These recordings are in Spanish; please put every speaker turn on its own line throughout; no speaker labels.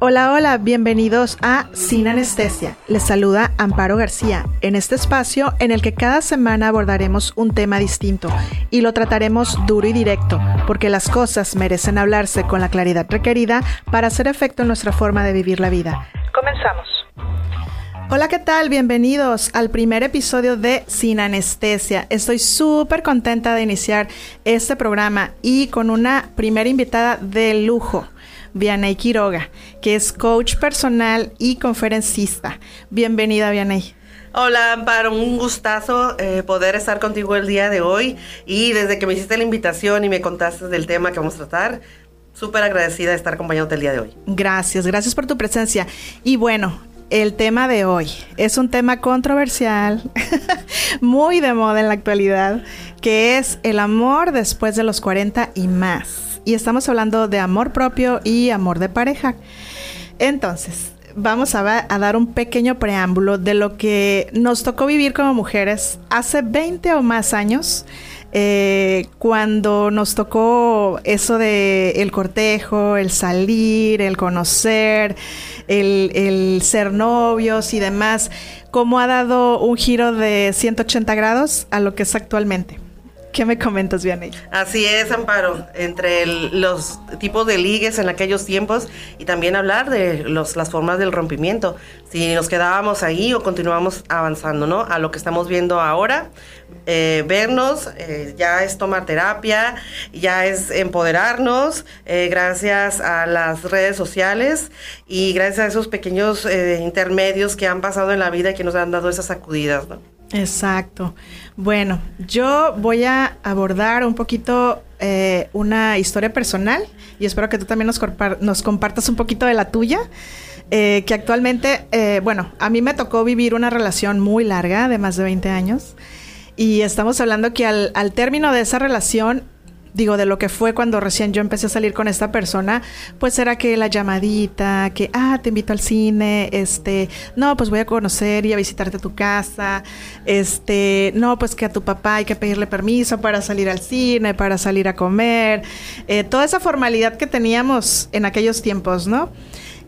Hola, hola, bienvenidos a Sin Anestesia. Les saluda Amparo García en este espacio en el que cada semana abordaremos un tema distinto y lo trataremos duro y directo, porque las cosas merecen hablarse con la claridad requerida para hacer efecto en nuestra forma de vivir la vida. Comenzamos. Hola, ¿qué tal? Bienvenidos al primer episodio de Sin Anestesia. Estoy súper contenta de iniciar este programa y con una primera invitada de lujo. Vianey Quiroga, que es coach personal y conferencista. Bienvenida, Vianey.
Hola, Amparo, un gustazo eh, poder estar contigo el día de hoy. Y desde que me hiciste la invitación y me contaste del tema que vamos a tratar, súper agradecida de estar acompañándote el día de hoy.
Gracias, gracias por tu presencia. Y bueno, el tema de hoy es un tema controversial, muy de moda en la actualidad, que es el amor después de los 40 y más y estamos hablando de amor propio y amor de pareja. Entonces, vamos a, dar un pequeño preámbulo de lo que nos tocó vivir como mujeres hace 20 o más años. Eh, cuando nos tocó eso de el cortejo, el salir, el conocer, el, el, ser novios y demás, cómo ha dado un giro de 180 grados a lo que es actualmente. ¿Qué me comentas, Vianney?
Así es, Amparo, entre los tipos de ligues en aquellos tiempos y también hablar de los, las formas del rompimiento. Si nos quedábamos ahí o continuamos avanzando, ¿no? A lo que estamos viendo ahora, eh, vernos, eh, ya es tomar terapia, ya es empoderarnos, eh, gracias a las redes sociales y gracias a esos pequeños intermedios que han pasado en la vida y que nos han dado esas sacudidas, ¿no?
Exacto. Bueno, yo voy a abordar un poquito eh, una historia personal y espero que tú también nos, nos compartas un poquito de la tuya. Eh, que actualmente, eh, bueno, a mí me tocó vivir una relación muy larga de más de 20 años y estamos hablando que al, al término de esa relación digo, de lo que fue cuando recién yo empecé a salir con esta persona, pues era que la llamadita, que, ah, te invito al cine, este, no, pues voy a conocer y a visitarte a tu casa, este, no, pues que a tu papá hay que pedirle permiso para salir al cine, para salir a comer, eh, toda esa formalidad que teníamos en aquellos tiempos, ¿no?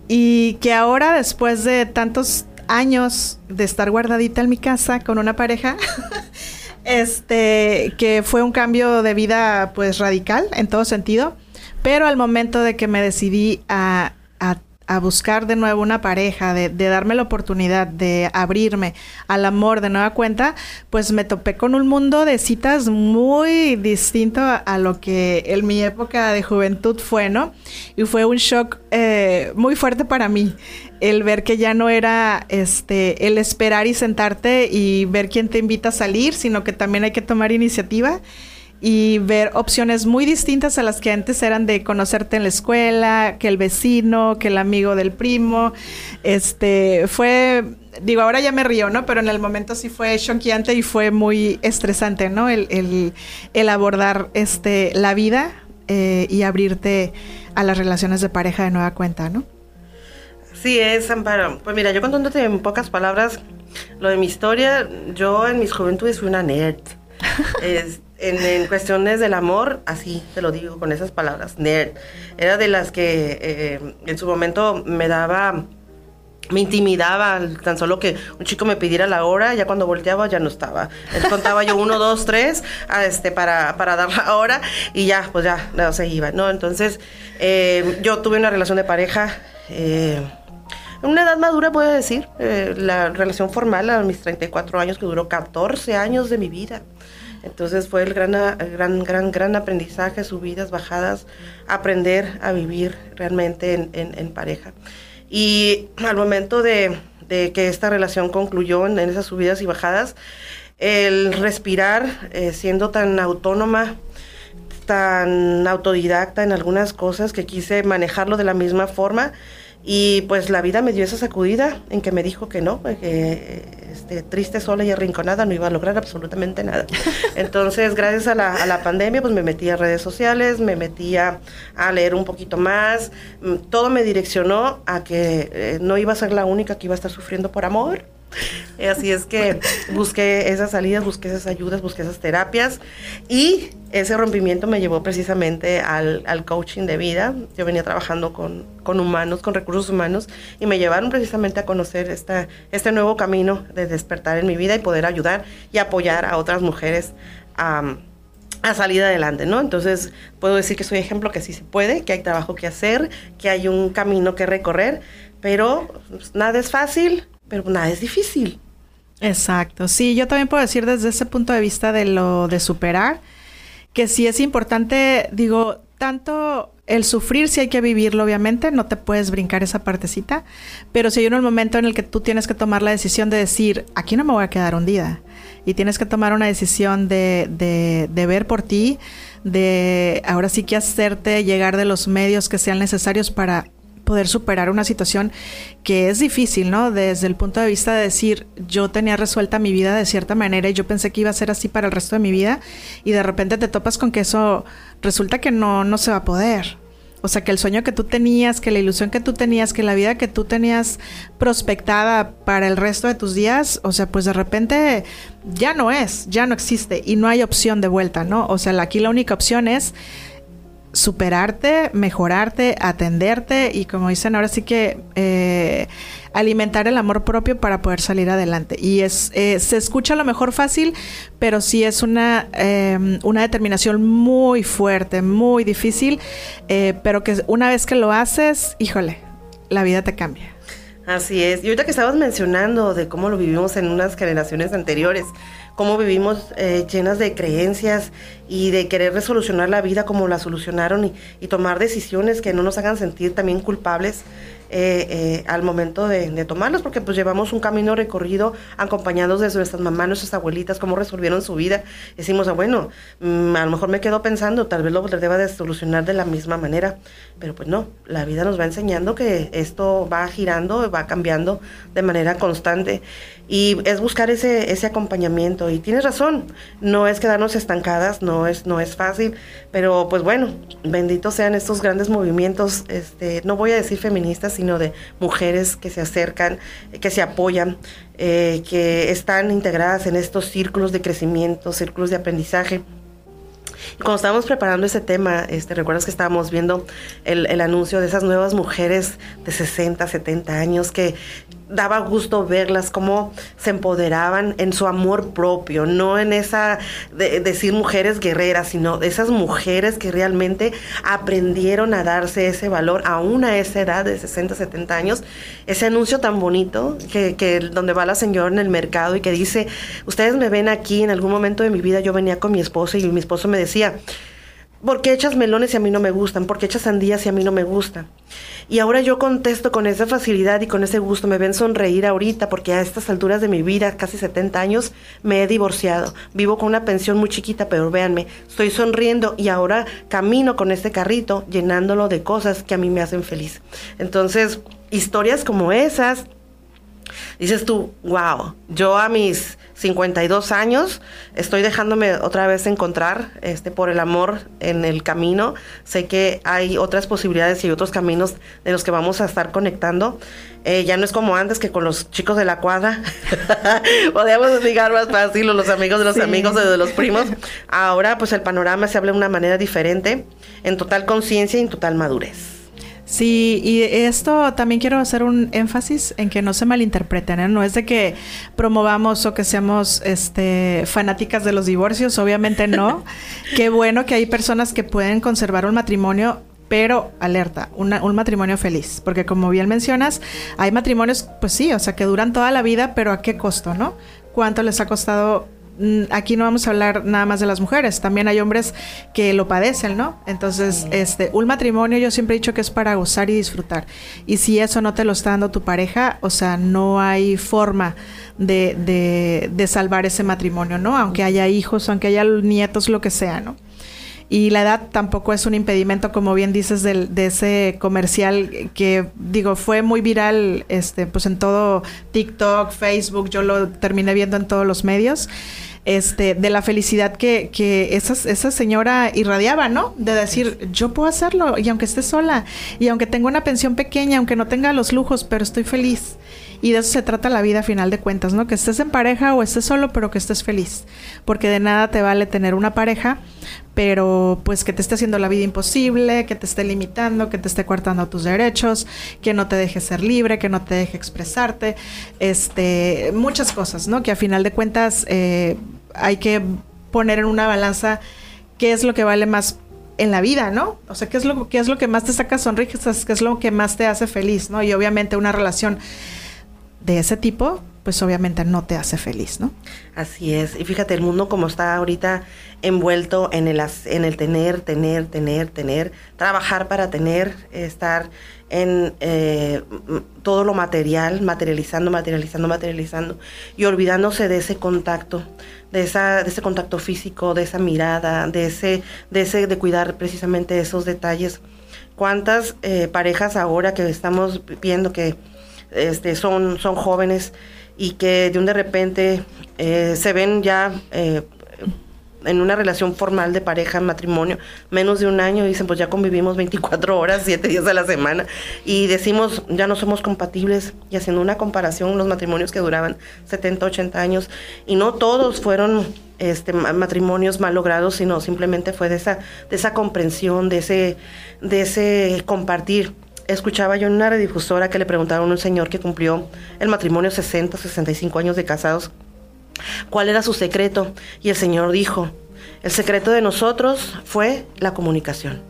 Y que ahora, después de tantos años de estar guardadita en mi casa con una pareja, Este, que fue un cambio de vida pues radical en todo sentido, pero al momento de que me decidí a, a a buscar de nuevo una pareja, de, darme la oportunidad de abrirme al amor de nueva cuenta, pues me topé con un mundo de citas muy distinto a, lo que en mi época de juventud fue, ¿no? Y fue un shock eh, muy fuerte para mí el ver que ya no era este el esperar y sentarte y ver quién te invita a salir, sino que también hay que tomar iniciativa y ver opciones muy distintas a las que antes eran de conocerte en la escuela, que el vecino, que el amigo del primo. Este fue, digo, ahora ya me río, ¿no? Pero en el momento sí fue choqueante y fue muy estresante, ¿no? El, el, abordar este, la vida eh, y abrirte a las relaciones de pareja de nueva cuenta, ¿no?
Sí, es Amparo. Pues mira, yo contándote en pocas palabras lo de mi historia, yo en mis juventudes fui una nerd. en, cuestiones del amor, así te lo digo con esas palabras. Era de las que eh, en su momento me daba, me intimidaba tan solo que un chico me pidiera la hora, ya cuando volteaba ya no estaba. Entonces contaba yo uno, dos, tres, este, para, para dar la hora y ya, pues ya, no se iba, ¿no? Entonces eh, yo tuve una relación de pareja. Eh, una edad madura, puedo decir, la relación formal a mis 34 años, que duró 14 años de mi vida. Entonces fue el gran, gran, gran, gran aprendizaje, subidas, bajadas, aprender a vivir realmente en, pareja. Y al momento de, que esta relación concluyó en, esas subidas y bajadas, el respirar, eh, siendo tan autónoma, tan autodidacta en algunas cosas que quise manejarlo de la misma forma, y pues la vida me dio esa sacudida en que me dijo que no, que este, triste, sola y arrinconada no iba a lograr absolutamente nada. Entonces, gracias a la, a la pandemia, pues me metí a redes sociales, me metí a, leer un poquito más. Mm, todo me direccionó a que eh, no iba a ser la única que iba a estar sufriendo por amor Así es que busqué esas salidas, busqué esas ayudas, busqué esas terapias y ese rompimiento me llevó precisamente al, coaching de vida. Yo venía trabajando con, humanos, con recursos humanos y me llevaron precisamente a conocer esta, este nuevo camino de despertar en mi vida y poder ayudar y apoyar a otras mujeres a, a salir adelante, ¿no? Entonces puedo decir que soy ejemplo que sí se puede, que hay trabajo que hacer, que hay un camino que recorrer, pero nada es fácil, pero nada es difícil.
Exacto, sí, yo también puedo decir desde ese punto de vista de lo de superar, que sí es importante, digo, tanto el sufrir si hay que vivirlo, obviamente, no te puedes brincar esa partecita, pero si hay un momento en el que tú tienes que tomar la decisión de decir, aquí no me voy a quedar hundida, y tienes que tomar una decisión de, de, de ver por ti, de ahora sí que hacerte llegar de los medios que sean necesarios para poder superar una situación que es difícil, ¿no? Desde el punto de vista de decir, yo tenía resuelta mi vida de cierta manera y yo pensé que iba a ser así para el resto de mi vida y de repente te topas con que eso resulta que no, no se va a poder. O sea, que el sueño que tú tenías, que la ilusión que tú tenías, que la vida que tú tenías prospectada para el resto de tus días, o sea, pues de repente ya no es, ya no existe y no hay opción de vuelta, ¿no? O sea, aquí la única opción es superarte, mejorarte, atenderte y como dicen ahora sí que eh, alimentar el amor propio para poder salir adelante. Y es eh, se escucha a lo mejor fácil, pero sí es una, em, una determinación muy fuerte, muy difícil, eh, pero que una vez que lo haces, híjole, la vida te cambia.
Así es. Y ahorita que estabas mencionando de cómo lo vivimos en unas generaciones anteriores, cómo vivimos eh, llenas de creencias y de querer resolucionar la vida como la solucionaron y, y tomar decisiones que no nos hagan sentir también culpables eh, eh, al momento de, de, tomarlos, porque pues llevamos un camino recorrido acompañados de nuestras mamás, nuestras abuelitas, cómo resolvieron su vida. Decimos, ah, bueno, mm, a lo mejor me quedo pensando, tal vez lo deba de solucionar de la misma manera, pero pues no, la vida nos va enseñando que esto va girando, va cambiando de manera constante y es buscar ese, ese acompañamiento. Y tienes razón, no es quedarnos estancadas, no es, no es fácil, pero pues bueno, benditos sean estos grandes movimientos, este, no voy a decir feministas, sino de mujeres que se acercan, que se apoyan, eh, que están integradas en estos círculos de crecimiento, círculos de aprendizaje. Cuando estábamos preparando ese tema, este, recuerdas que estábamos viendo el, el, anuncio de esas nuevas mujeres de 60, 70 años que, daba gusto verlas, cómo se empoderaban en su amor propio, no en esa, de, decir mujeres guerreras, sino esas mujeres que realmente aprendieron a darse ese valor aún a esa edad de 60, 70 años. Ese anuncio tan bonito que, que donde va la señora en el mercado y que dice, ustedes me ven aquí, en algún momento de mi vida yo venía con mi esposo y mi esposo me decía, ¿por qué echas melones y a mí no me gustan? ¿Por qué echas sandías y a mí no me gustan? Y ahora yo contesto con esa facilidad y con ese gusto. Me ven sonreír ahorita porque a estas alturas de mi vida, casi 70 años, me he divorciado. Vivo con una pensión muy chiquita, pero véanme, estoy sonriendo y ahora camino con este carrito llenándolo de cosas que a mí me hacen feliz. Entonces, historias como esas, dices tú, wow, yo a mis 52 años, estoy dejándome otra vez encontrar este, por el amor en el camino. Sé que hay otras posibilidades y otros caminos de los que vamos a estar conectando. Eh, ya no es como antes que con los chicos de la cuadra podíamos ligar más fácil, o los amigos de los amigos de los primos. Ahora pues el panorama se habla de una manera diferente, en total conciencia y en total madurez.
Sí, y esto también quiero hacer un énfasis en que no se malinterpreten, ¿eh? no es de que promovamos o que seamos este fanáticas de los divorcios, obviamente no. Qué bueno que hay personas que pueden conservar un matrimonio pero alerta, un matrimonio feliz, porque como bien mencionas, hay matrimonios, pues sí, o sea, que duran toda la vida, pero ¿a qué costo, no? ¿Cuánto les ha costado aquí no vamos a hablar nada más de las mujeres, también hay hombres que lo padecen, ¿no? Entonces, este, un matrimonio yo siempre he dicho que es para gozar y disfrutar. Y si eso no te lo está dando tu pareja, o sea, no hay forma de, de, de salvar ese matrimonio, ¿no? Aunque haya hijos, aunque haya nietos, lo que sea, ¿no? Y la edad tampoco es un impedimento, como bien dices, del, de ese comercial que, digo, fue muy viral este, pues en todo TikTok, Facebook, yo lo terminé viendo en todos los medios. este, de la felicidad que, que esa, esa señora irradiaba, ¿no? De decir, yo puedo hacerlo, y aunque esté sola, y aunque tenga una pensión pequeña, aunque no tenga los lujos, pero estoy feliz. Y de eso se trata la vida a final de cuentas, ¿no? Que estés en pareja o estés solo, pero que estés feliz. Porque de nada te vale tener una pareja, pero pues que te esté haciendo la vida imposible, que te esté limitando, que te esté cortando tus derechos, que no te deje ser libre, que no te deje expresarte, este, muchas cosas, ¿no? Que a final de cuentas eh, hay que poner en una balanza qué es lo que vale más en la vida, ¿no? O sea, qué es lo, qué es lo que más te saca sonrisas, qué es lo que más te hace feliz, ¿no? Y obviamente una relación de ese tipo, pues obviamente no te hace feliz, ¿no?
Así es. Y fíjate, el mundo como está ahorita envuelto en el, en el tener, tener, tener, tener, trabajar para tener, estar en eh, todo lo material, materializando, materializando, materializando, y olvidándose de ese contacto, de, esa, de ese contacto físico, de esa mirada, de ese, de ese, de cuidar precisamente esos detalles. ¿Cuántas eh, parejas ahora que estamos viendo que este, son, son jóvenes y que de un de repente eh, se ven ya eh, en una relación formal de pareja, matrimonio, menos de un año, dicen, pues ya convivimos 24 horas, 7 días a la semana, y decimos, ya no somos compatibles, y haciendo una comparación, los matrimonios que duraban 70, 80 años, y no todos fueron este, matrimonios mal logrados, sino simplemente fue de esa, de esa comprensión, de ese, de ese compartir escuchaba yo en una redifusora que le preguntaron a un señor que cumplió el matrimonio 60, 65 años de casados, cuál era su secreto. Y el señor dijo, el secreto de nosotros fue la comunicación.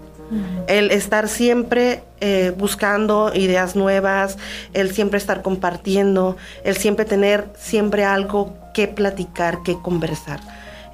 El estar siempre eh, buscando ideas nuevas, el siempre estar compartiendo, el siempre tener siempre algo que platicar, que conversar.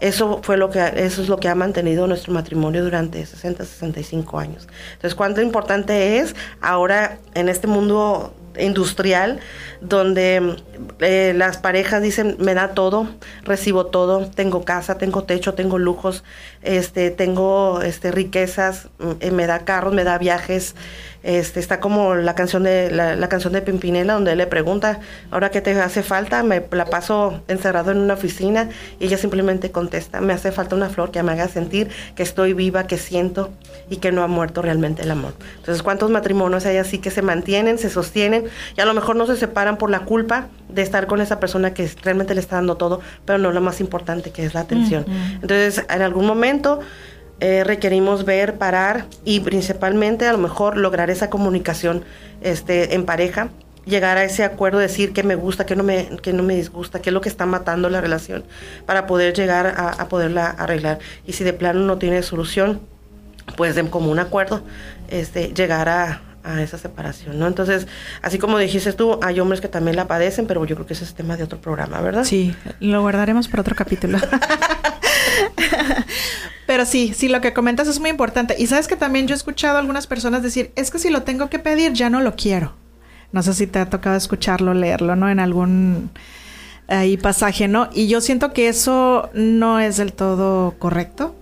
Eso fue lo que eso es lo que ha mantenido nuestro matrimonio durante 60, 65 años. Entonces, cuánto importante es ahora en este mundo industrial donde eh, las parejas dicen me da todo, recibo todo, tengo casa, tengo techo, tengo lujos, este, tengo este, riquezas, mm, me da carros, me da viajes, este, está como la canción de la, canción de Pimpinela donde él le pregunta, ahora qué te hace falta, me la paso encerrado en una oficina y ella simplemente contesta, me hace falta una flor que me haga sentir que estoy viva, que siento y que no ha muerto realmente el amor. Entonces, ¿cuántos matrimonios hay así que se mantienen, se sostienen y a lo mejor no se separan por la culpa de estar con esa persona que realmente le está dando todo, pero no lo más importante que es la atención? Entonces, en algún momento eh, requerimos ver, parar y principalmente a lo mejor lograr esa comunicación este, en pareja, llegar a ese acuerdo, decir qué me gusta, qué no me, qué no me disgusta, qué es lo que está matando la relación, para poder llegar a, poderla arreglar. Y si de plano no tiene solución, pues de un acuerdo, este, llegar a, a esa separación, ¿no? Entonces, así como dijiste tú, hay hombres que también la padecen, pero yo creo que ese es tema de otro programa, ¿verdad?
Sí, lo guardaremos para otro capítulo. Pero sí, sí, lo que comentas es muy importante. Y sabes que también yo he escuchado a algunas personas decir, es que si lo tengo que pedir, ya no lo quiero. No sé si te ha tocado escucharlo, leerlo, ¿no? En algún pasaje, ¿no? Y yo siento que eso no es del todo correcto.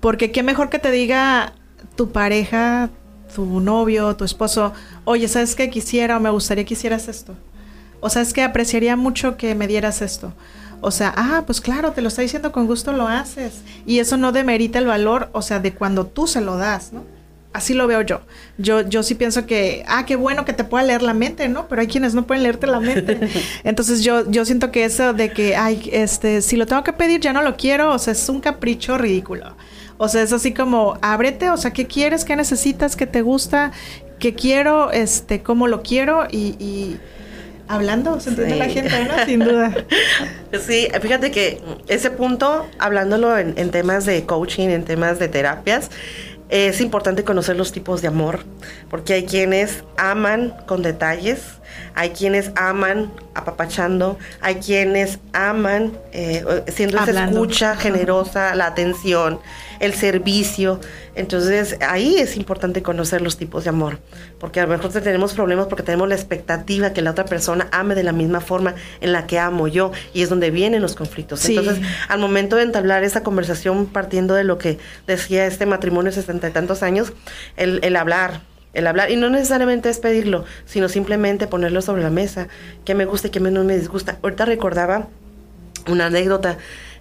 Porque qué mejor que te diga tu pareja, tu novio, tu esposo, oye, ¿sabes qué quisiera o me gustaría que hicieras esto? O sabes que apreciaría mucho que me dieras esto. O sea, ah, pues claro, te lo está diciendo con gusto, lo haces. Y eso no demerita el valor, o sea, de cuando tú se lo das, ¿no? Así lo veo yo. Yo, yo sí pienso que, ah, qué bueno que te pueda leer la mente, ¿no? Pero hay quienes no pueden leerte la mente. Entonces yo, yo siento que eso de que, ay, este, si lo tengo que pedir, ya no lo quiero, o sea, es un capricho ridículo. O sea, es así como, ábrete, o sea, ¿qué quieres? ¿Qué necesitas? ¿Qué te gusta? ¿Qué quiero? Este, ¿cómo lo quiero? y hablando, se entiende la gente, ¿no? Sin duda.
Sí, fíjate que ese punto, hablándolo en, en, temas de coaching, en temas de terapias, es importante conocer los tipos de amor, porque hay quienes aman con detalles, hay quienes aman apapachando, hay quienes aman eh, siendo esa escucha generosa, la atención, el servicio. Entonces ahí es importante conocer los tipos de amor, porque a lo mejor tenemos problemas porque tenemos la expectativa que la otra persona ame de la misma forma en la que amo yo y es donde vienen los conflictos. Entonces al momento de entablar esa conversación partiendo de lo que decía este matrimonio de sesenta y tantos años, el, el hablar, el hablar, y no necesariamente es pedirlo, sino simplemente ponerlo sobre la mesa, que me gusta y que no me disgusta. Ahorita recordaba una anécdota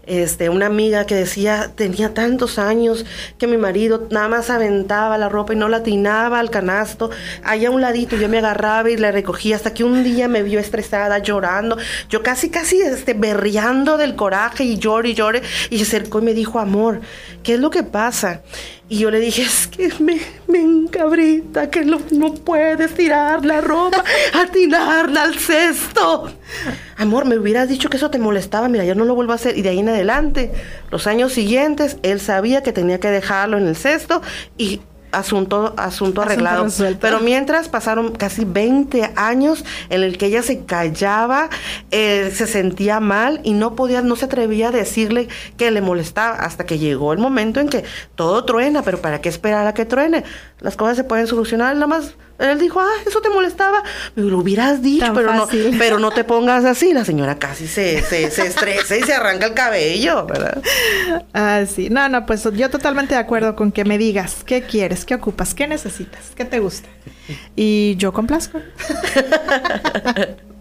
este, una amiga que decía, tenía tantos años que mi marido nada más aventaba la ropa y no la atinaba al canasto, allá a un ladito yo me agarraba y la recogía hasta que un día me vio estresada, llorando, yo casi, casi, este, berreando del coraje y llore y llore, y se acercó y me dijo, amor, ¿qué es lo que pasa? Y yo le dije, es que me, me encabrita que no, no puedes tirar la ropa, atinarla al cesto. Amor, me hubieras dicho que eso te molestaba, mira, yo no lo vuelvo a hacer. Y de ahí en adelante, los años siguientes, él sabía que tenía que dejarlo en el cesto y asunto, asunto arreglado. Pero mientras pasaron casi 20 años en el que ella se callaba, eh, se sentía mal y no podía, no se atrevía a decirle que le molestaba hasta que llegó el momento en que todo truena, pero ¿para qué esperar a que truene? Las cosas se pueden solucionar, nada más él dijo, ah, eso te molestaba. Me lo hubieras dicho, pero no, pero no te pongas así. La señora casi se, se, se estresa y se arranca el cabello, ¿verdad?
Ah, sí. No, no, pues yo totalmente de acuerdo con que me digas qué quieres, qué ocupas, qué necesitas, qué te gusta. Y yo complazco.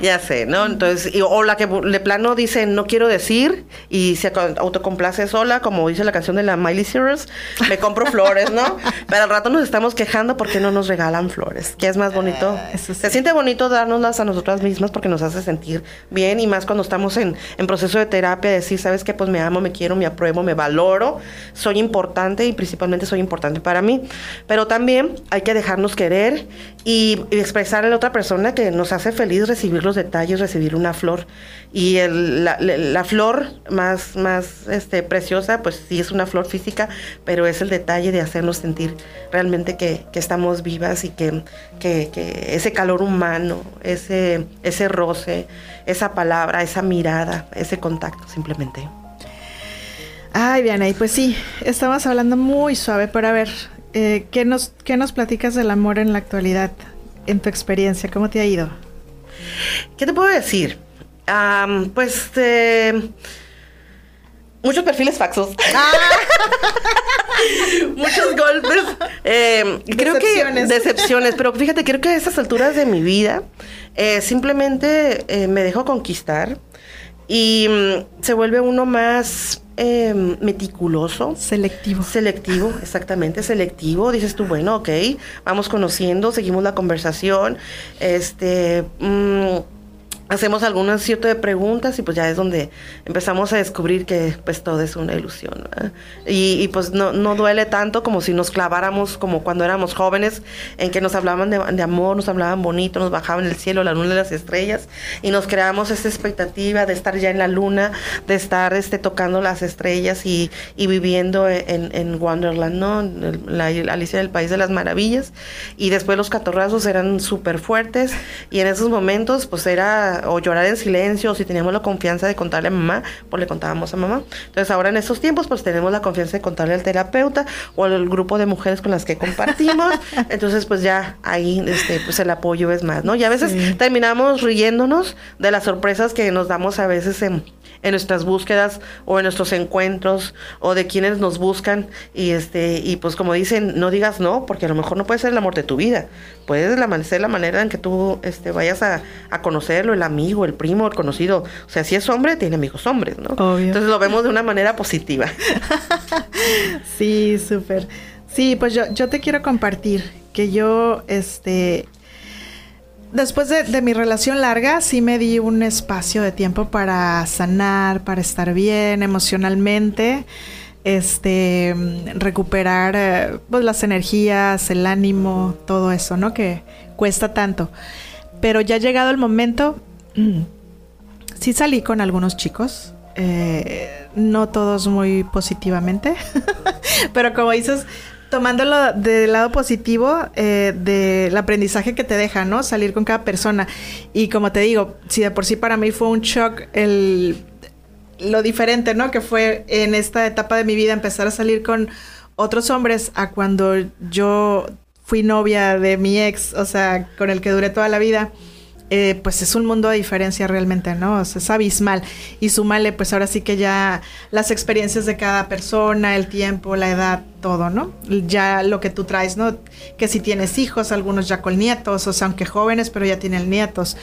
ya sé, ¿no? Entonces, o la que de plano dice no quiero decir y se autocomplace sola, como dice la canción de la Miley Cyrus, me compro flores, ¿no? Pero al rato nos estamos quejando porque no nos regalan flores, que es más bonito. Ah, se siente bonito dárnoslas a nosotras mismas porque nos hace sentir bien y más cuando estamos en, en proceso de terapia, decir, ¿sabes qué? Pues me amo, me quiero, me apruebo, me valoro, soy importante y principalmente soy importante para mí. Pero también hay que dejarnos querer y, expresar a la otra persona que nos hace feliz recibir los detalles, recibir una flor. Y la, flor más, más este, preciosa, pues sí es una flor física, pero es el detalle de hacernos sentir realmente que, que estamos vivas y que, que, que, ese calor humano, ese, ese roce, esa palabra, esa mirada, ese contacto, simplemente.
Ay, Diana, y pues sí, estamos hablando muy suave, pero a ver, eh, ¿qué, nos, ¿qué nos platicas del amor en la actualidad, en tu experiencia? ¿Cómo te ha ido?
¿Qué te puedo decir? pues eh, muchos perfiles faxos. Ah. muchos golpes. Eh, creo que decepciones, pero fíjate, creo que a estas alturas de mi vida simplemente me dejo conquistar y mm, se vuelve uno más Em, meticuloso.
Selectivo.
Selectivo, exactamente, selectivo. Dices tú, bueno, ok, vamos conociendo, seguimos la conversación. Este. Mm, hacemos algunas cierto de preguntas y pues ya es donde empezamos a descubrir que pues todo es una ilusión. Y, pues no, no duele tanto como si nos claváramos como cuando éramos jóvenes, en que nos hablaban de, amor, nos hablaban bonito, nos bajaban el cielo, la luna y las estrellas, y nos creamos esa expectativa de estar ya en la luna, de estar este, tocando las estrellas y, y viviendo en, en, Wonderland, ¿no? La, Alicia del País de las Maravillas. Y después los catorrazos eran súper fuertes y en esos momentos pues era o llorar en silencio, o si teníamos la confianza de contarle a mamá, pues le contábamos a mamá. Entonces ahora en estos tiempos pues tenemos la confianza de contarle al terapeuta o al grupo de mujeres con las que compartimos. Entonces pues ya ahí este pues el apoyo es más, ¿no? Y a veces terminamos riéndonos de las sorpresas que nos damos a veces en en nuestras búsquedas o en nuestros encuentros o de quienes nos buscan y este y pues como dicen no digas no porque a lo mejor no puede ser el amor de tu vida. Puede ser la manera en que tú este vayas a, conocerlo el amigo el primo el conocido. O sea si es hombre tiene amigos hombres no entonces lo vemos de una manera positiva.
Sí súper. Sí pues yo yo te quiero compartir que yo este después de, mi relación larga, sí me di un espacio de tiempo para sanar, para estar bien emocionalmente, este, recuperar eh, pues, las energías, el ánimo, todo eso, ¿no? Que cuesta tanto. Pero ya ha llegado el momento, sí salí con algunos chicos, eh, no todos muy positivamente, pero como dices, tomándolo del lado positivo eh, del aprendizaje que te deja, ¿no? Salir con cada persona. Y como te digo, si de por sí para mí fue un shock el lo diferente, ¿no? Que fue en esta etapa de mi vida empezar a salir con otros hombres a cuando yo fui novia de mi ex, o sea, con el que duré toda la vida. Eh, pues es un mundo de diferencia realmente, ¿no? O sea, es abismal. Y súmale, pues ahora sí que ya las experiencias de cada persona, el tiempo, la edad, todo, ¿no? Ya lo que tú traes, ¿no? Que si tienes hijos, algunos ya con nietos, o sea, aunque jóvenes, pero ya tienen nietos.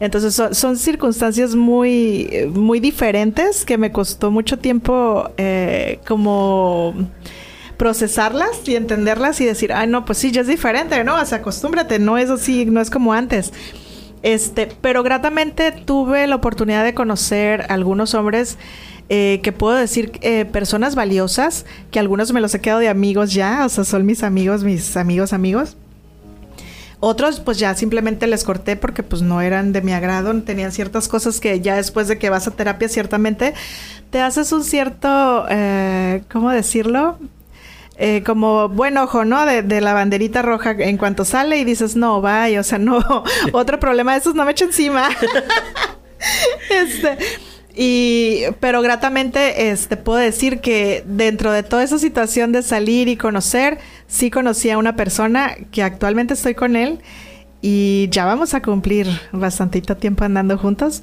Entonces son, circunstancias muy, muy diferentes que me costó mucho tiempo eh, como procesarlas y entenderlas y decir, ay, no, pues sí, ya es diferente, ¿no? O sea, acostúmbrate, no es así, no es como antes. Este, pero gratamente tuve la oportunidad de conocer algunos hombres eh, que puedo decir eh, personas valiosas, que algunos me los he quedado de amigos ya, o sea, son mis amigos, mis amigos, amigos. Otros pues ya simplemente les corté porque pues no eran de mi agrado, tenían ciertas cosas que ya después de que vas a terapia ciertamente te haces un cierto, eh, ¿cómo decirlo? Eh, como buen ojo, ¿no? De, la banderita roja en cuanto sale y dices, no, vaya, o sea, no, otro problema de esos no me echo encima. este, y, pero gratamente, este, puedo decir que dentro de toda esa situación de salir y conocer, sí conocí a una persona que actualmente estoy con él y ya vamos a cumplir bastantito tiempo andando juntos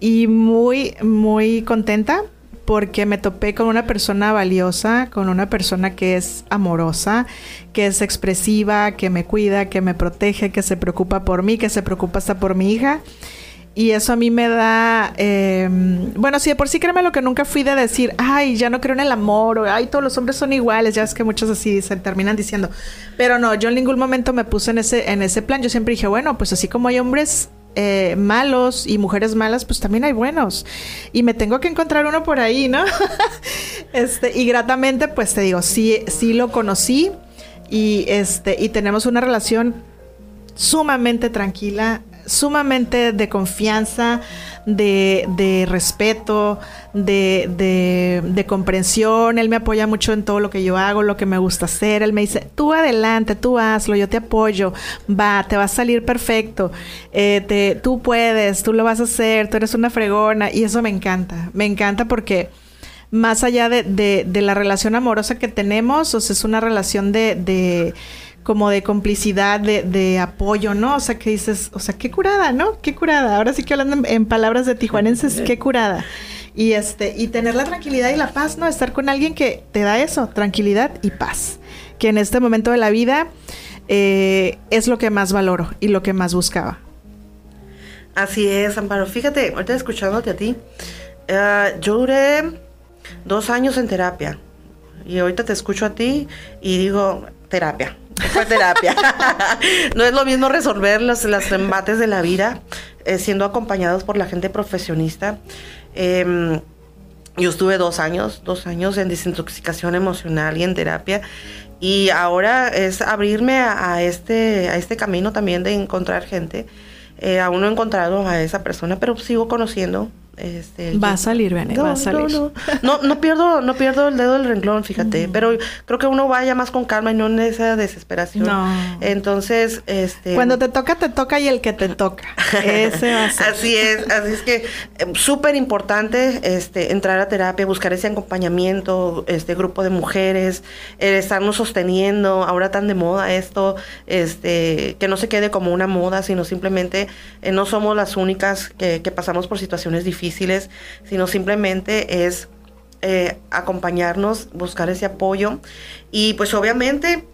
y muy, muy contenta porque me topé con una persona valiosa, con una persona que es amorosa, que es expresiva, que me cuida, que me protege, que se preocupa por mí, que se preocupa hasta por mi hija. Y eso a mí me da, em, bueno, sí, de por sí créeme lo que nunca fui de decir, ay, ya no creo en el amor, o ay, todos los hombres son iguales, ya es que muchos así se terminan diciendo. Pero no, yo en ningún momento me puse en ese, en ese plan, yo siempre dije, bueno, pues así como hay hombres eh, malos y mujeres malas, pues también hay buenos. Y me tengo que encontrar uno por ahí, ¿no? este, y gratamente, pues te digo, sí, sí lo conocí y este, y tenemos una relación sumamente tranquila, sumamente de confianza, de, de respeto, de, de, comprensión. Él me apoya mucho en todo lo que yo hago, lo que me gusta hacer. Él me dice, tú adelante, tú hazlo, yo te apoyo, va, te va a salir perfecto, eh, te, tú puedes, tú lo vas a hacer, tú eres una fregona. Y eso me encanta, me encanta porque más allá de, de, la relación amorosa que tenemos, o sea, es una relación de como de complicidad, de, de, apoyo, ¿no? O sea, que dices, o sea, qué curada, ¿no? Qué curada. Ahora sí que hablando en, palabras de tijuanenses, qué curada. Y este, y tener la tranquilidad y la paz, ¿no? Estar con alguien que te da eso, tranquilidad y paz. Que en este momento de la vida eh, es lo que más valoro y lo que más buscaba.
Así es, Amparo. Fíjate, ahorita escuchándote a ti, uh, yo duré dos años en terapia. Y ahorita te escucho a ti y digo, terapia fue terapia. no es lo mismo resolver los, embates de la vida eh, siendo acompañados por la gente profesionista. Em, yo estuve dos años, dos años en desintoxicación emocional y en terapia. Y ahora es abrirme a, este, a este camino también de encontrar gente. Eh, aún no he encontrado a esa persona, pero sigo conociendo este,
va a salir, Bene, va a salir.
No, no, pierdo, no pierdo el dedo del renglón, fíjate, pero creo que uno vaya más con calma y no en esa desesperación. No. Entonces, este...
Cuando te toca, te toca y el que te toca. Ese va a ser.
Así es, así es que eh, súper importante este, entrar a terapia, buscar ese acompañamiento, este grupo de mujeres, estarnos sosteniendo, ahora tan de moda esto, este, que no se quede como una moda, sino simplemente eh, no somos las únicas que, que pasamos por situaciones difíciles sino simplemente es eh, acompañarnos, buscar ese apoyo. Y pues obviamente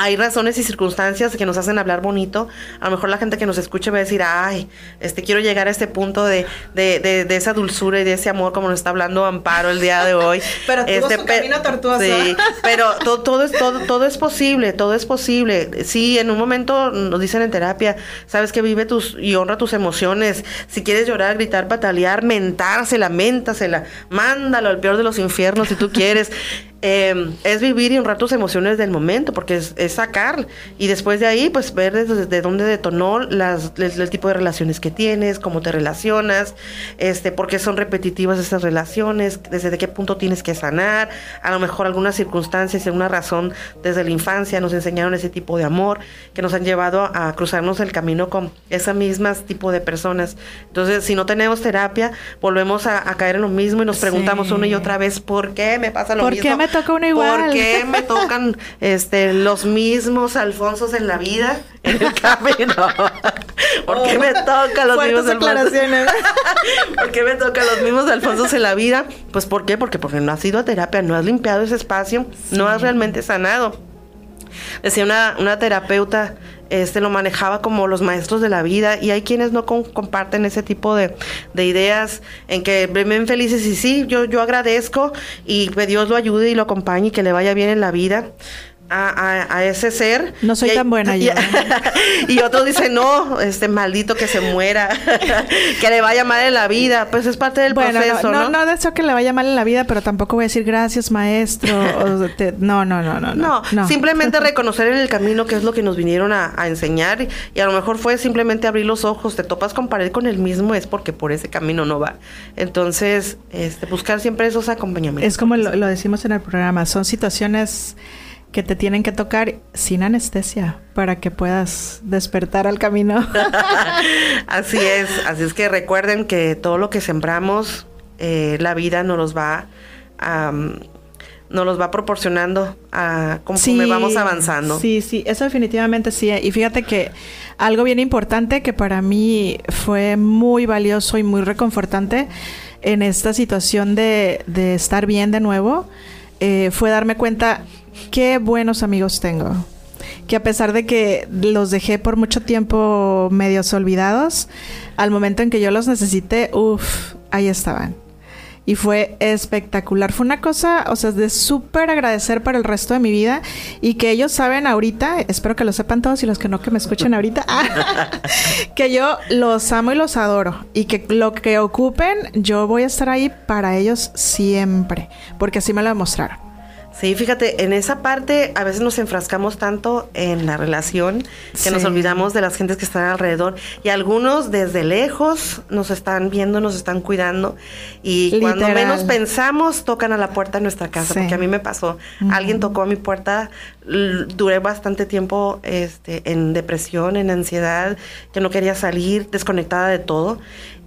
hay razones y circunstancias que nos hacen hablar bonito. A lo mejor la gente que nos escuche va a decir, ay, este quiero llegar a este punto de, de, de, esa dulzura y de ese amor como nos está hablando Amparo el día de hoy.
pero este, su camino tortuoso.
Sí, pero todo, todo, es, todo, todo es posible, todo es posible. Sí, en un momento nos dicen en terapia, sabes que vive tus y honra tus emociones. Si quieres llorar, gritar, patalear, mentársela, mentasela, mándalo al peor de los infiernos si tú quieres. Em, es vivir y honrar tus emociones del momento, porque es, sacar y después de ahí, pues ver desde, dónde detonó las, el, tipo de relaciones que tienes, cómo te relacionas, este, por qué son repetitivas esas relaciones, desde qué punto tienes que sanar, a lo mejor algunas circunstancias, alguna razón desde la infancia nos enseñaron ese tipo de amor que nos han llevado a cruzarnos el camino con ese mismas tipo de personas. Entonces, si no tenemos terapia, volvemos a, caer en lo mismo y nos preguntamos una y otra vez, ¿por qué me pasa lo mismo?
Toca uno igual?
¿Por qué me tocan este, los mismos Alfonsos en la vida, en el camino? ¿Por qué me tocan los mismos Alfonsos? ¿Por qué me tocan los mismos Alfonsos en la vida? Pues ¿por qué? Porque, porque no has ido a terapia, no has limpiado ese espacio, no has realmente sanado. Decía una, una terapeuta, este lo manejaba como los maestros de la vida y hay quienes no comparten ese tipo de, de, ideas en que ven felices y sí, yo, yo agradezco y que Dios lo ayude y lo acompañe y que le vaya bien en la vida a, ese ser.
No soy tan buena
y,
yo.
y otros dicen, no, este maldito que se muera, que le vaya mal en la vida. Pues es parte del proceso,
no, ¿no? No, deseo que le vaya mal en la vida, pero tampoco voy a decir gracias, maestro. no, no, no, no,
no, no. simplemente reconocer en el camino qué es lo que nos vinieron a, enseñar. Y, a lo mejor fue simplemente abrir los ojos, te topas con pared con el mismo, es porque por ese camino no va. Entonces, este, buscar siempre esos acompañamientos.
Es como lo decimos en el programa, son situaciones que te tienen que tocar sin anestesia para que puedas despertar al camino.
así es, así es que recuerden que todo lo que sembramos, eh, la vida nos los va a... nos los va proporcionando a conforme vamos avanzando.
Sí, sí, eso definitivamente sí. Y fíjate que algo bien importante que para mí fue muy valioso y muy reconfortante en esta situación de, de estar bien de nuevo, eh, fue darme cuenta qué buenos amigos tengo. Que a pesar de que los dejé por mucho tiempo medios olvidados, al momento en que yo los necesité, uff, ahí estaban. Y fue espectacular. Fue una cosa, o sea, de súper agradecer para el resto de mi vida. Y que ellos saben ahorita, espero que lo sepan todos y los que no que me escuchen ahorita, que yo los amo y los adoro. Y que lo que ocupen, yo voy a estar ahí para ellos siempre. Porque así me lo demostraron.
Sí, fíjate, en esa parte a veces nos enfrascamos tanto en la relación que nos olvidamos de las gentes que están alrededor y algunos desde lejos nos están viendo, nos están cuidando y cuando menos pensamos tocan a la puerta de nuestra casa, porque a mí me pasó, alguien tocó a mi puerta, duré bastante tiempo este, en depresión, en ansiedad, que no quería salir, desconectada de todo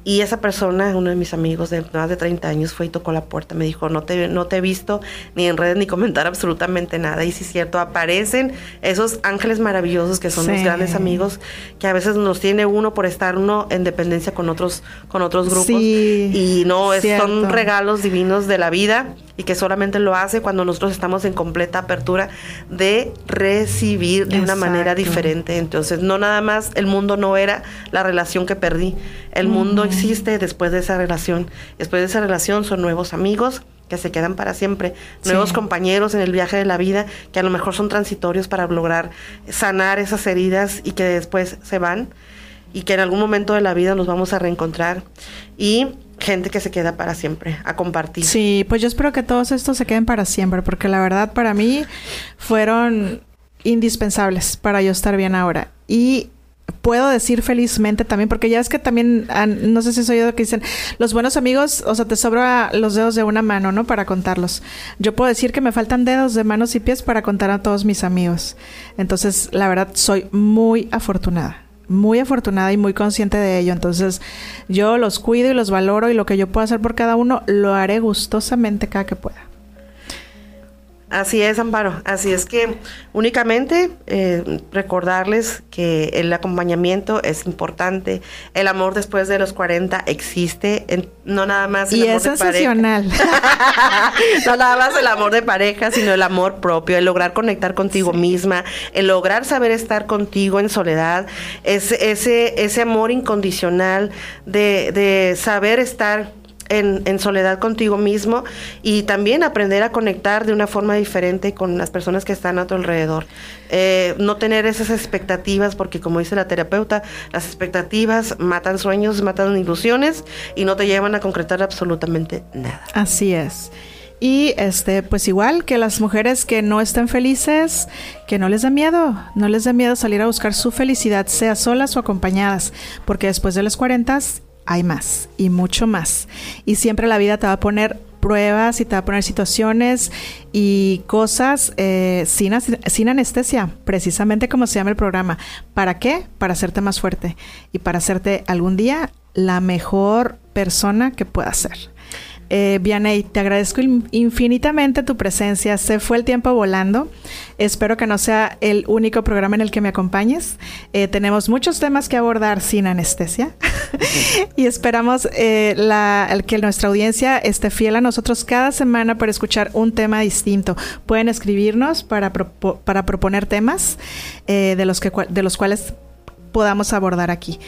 y esa persona, uno de mis amigos de más de 30 años, fue y tocó la puerta. Me dijo, no te, no te he visto ni en redes ni comentar absolutamente nada. Y sí es cierto, aparecen esos ángeles maravillosos que son los grandes amigos, que a veces nos tiene uno por estar uno en dependencia con otros, con otros grupos. y no, son regalos divinos de la vida y que solamente lo hace cuando nosotros estamos en completa apertura de recibir de una manera diferente. Entonces, no nada más el mundo no era la relación que perdí, el mundo existe después de esa relación. Después de esa relación son nuevos amigos que se quedan para siempre, nuevos compañeros en el viaje de la vida que a lo mejor son transitorios para lograr sanar esas heridas y que después se van y que en algún momento de la vida nos vamos a reencontrar. Y gente que se queda para siempre a compartir.
Sí, pues yo espero que todos estos se queden para siempre, porque la verdad para mí fueron indispensables para yo estar bien ahora. Y puedo decir felizmente también, porque ya es que también, no sé si soy yo que dicen, los buenos amigos, o sea, te sobra los dedos de una mano, ¿no? Para contarlos. Yo puedo decir que me faltan dedos de manos y pies para contar a todos mis amigos. Entonces, la verdad, soy muy afortunada muy afortunada y muy consciente de ello. Entonces, yo los cuido y los valoro y lo que yo pueda hacer por cada uno lo haré gustosamente cada que pueda.
Así es, Amparo. Así es que únicamente eh, recordarles que el acompañamiento es importante. El amor después de los 40 existe. no nada más
el y es sensacional.
no nada más el amor de pareja, sino el amor propio, el lograr conectar contigo misma, el lograr saber estar contigo en soledad, ese, ese, ese amor incondicional de, de saber estar en, soledad contigo mismo y también aprender a conectar de una forma diferente con las personas que están a tu alrededor. Eh, no tener esas expectativas, porque como dice la terapeuta, las expectativas matan sueños, matan ilusiones y no te llevan a concretar absolutamente nada.
Así es. Y este, pues igual que las mujeres que no estén felices, que no les da miedo, no les da miedo salir a buscar su felicidad, sea solas o acompañadas, porque después de los 40 hay más y mucho más. Y siempre la vida te va a poner pruebas y te va a poner situaciones y cosas eh, sin, sin anestesia, precisamente como se llama el programa. ¿Para qué? Para hacerte más fuerte y para hacerte algún día la mejor persona que puedas ser. Eh, Vianey, te agradezco infinitamente tu presencia. Se fue el tiempo volando. Espero que no sea el único programa en el que me acompañes. Eh, tenemos muchos temas que abordar sin anestesia y esperamos eh, que nuestra audiencia esté fiel a nosotros cada semana para escuchar un tema distinto. Pueden escribirnos para, para proponer temas eh, de, los que, de los cuales podamos abordar aquí.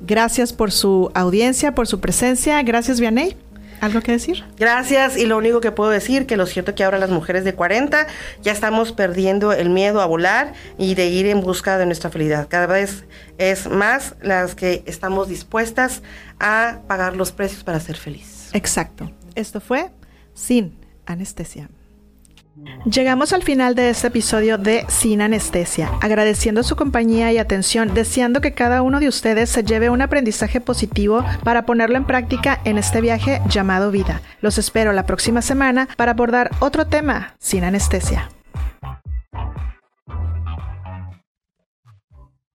gracias por su audiencia, por su presencia. Gracias, Vianey. ¿Algo que decir?
Gracias. Y lo único que puedo decir, que lo cierto que ahora las mujeres de 40 ya estamos perdiendo el miedo a volar y de ir en busca de nuestra felicidad. Cada vez es más las que estamos dispuestas a pagar los precios para ser feliz.
Exacto. Esto fue Sin Anestesia. Llegamos al final de este episodio de Sin Anestesia, agradeciendo su compañía y atención, deseando que cada uno de ustedes se lleve un aprendizaje positivo para ponerlo en práctica en este viaje llamado vida. Los espero la próxima semana para abordar otro tema sin anestesia.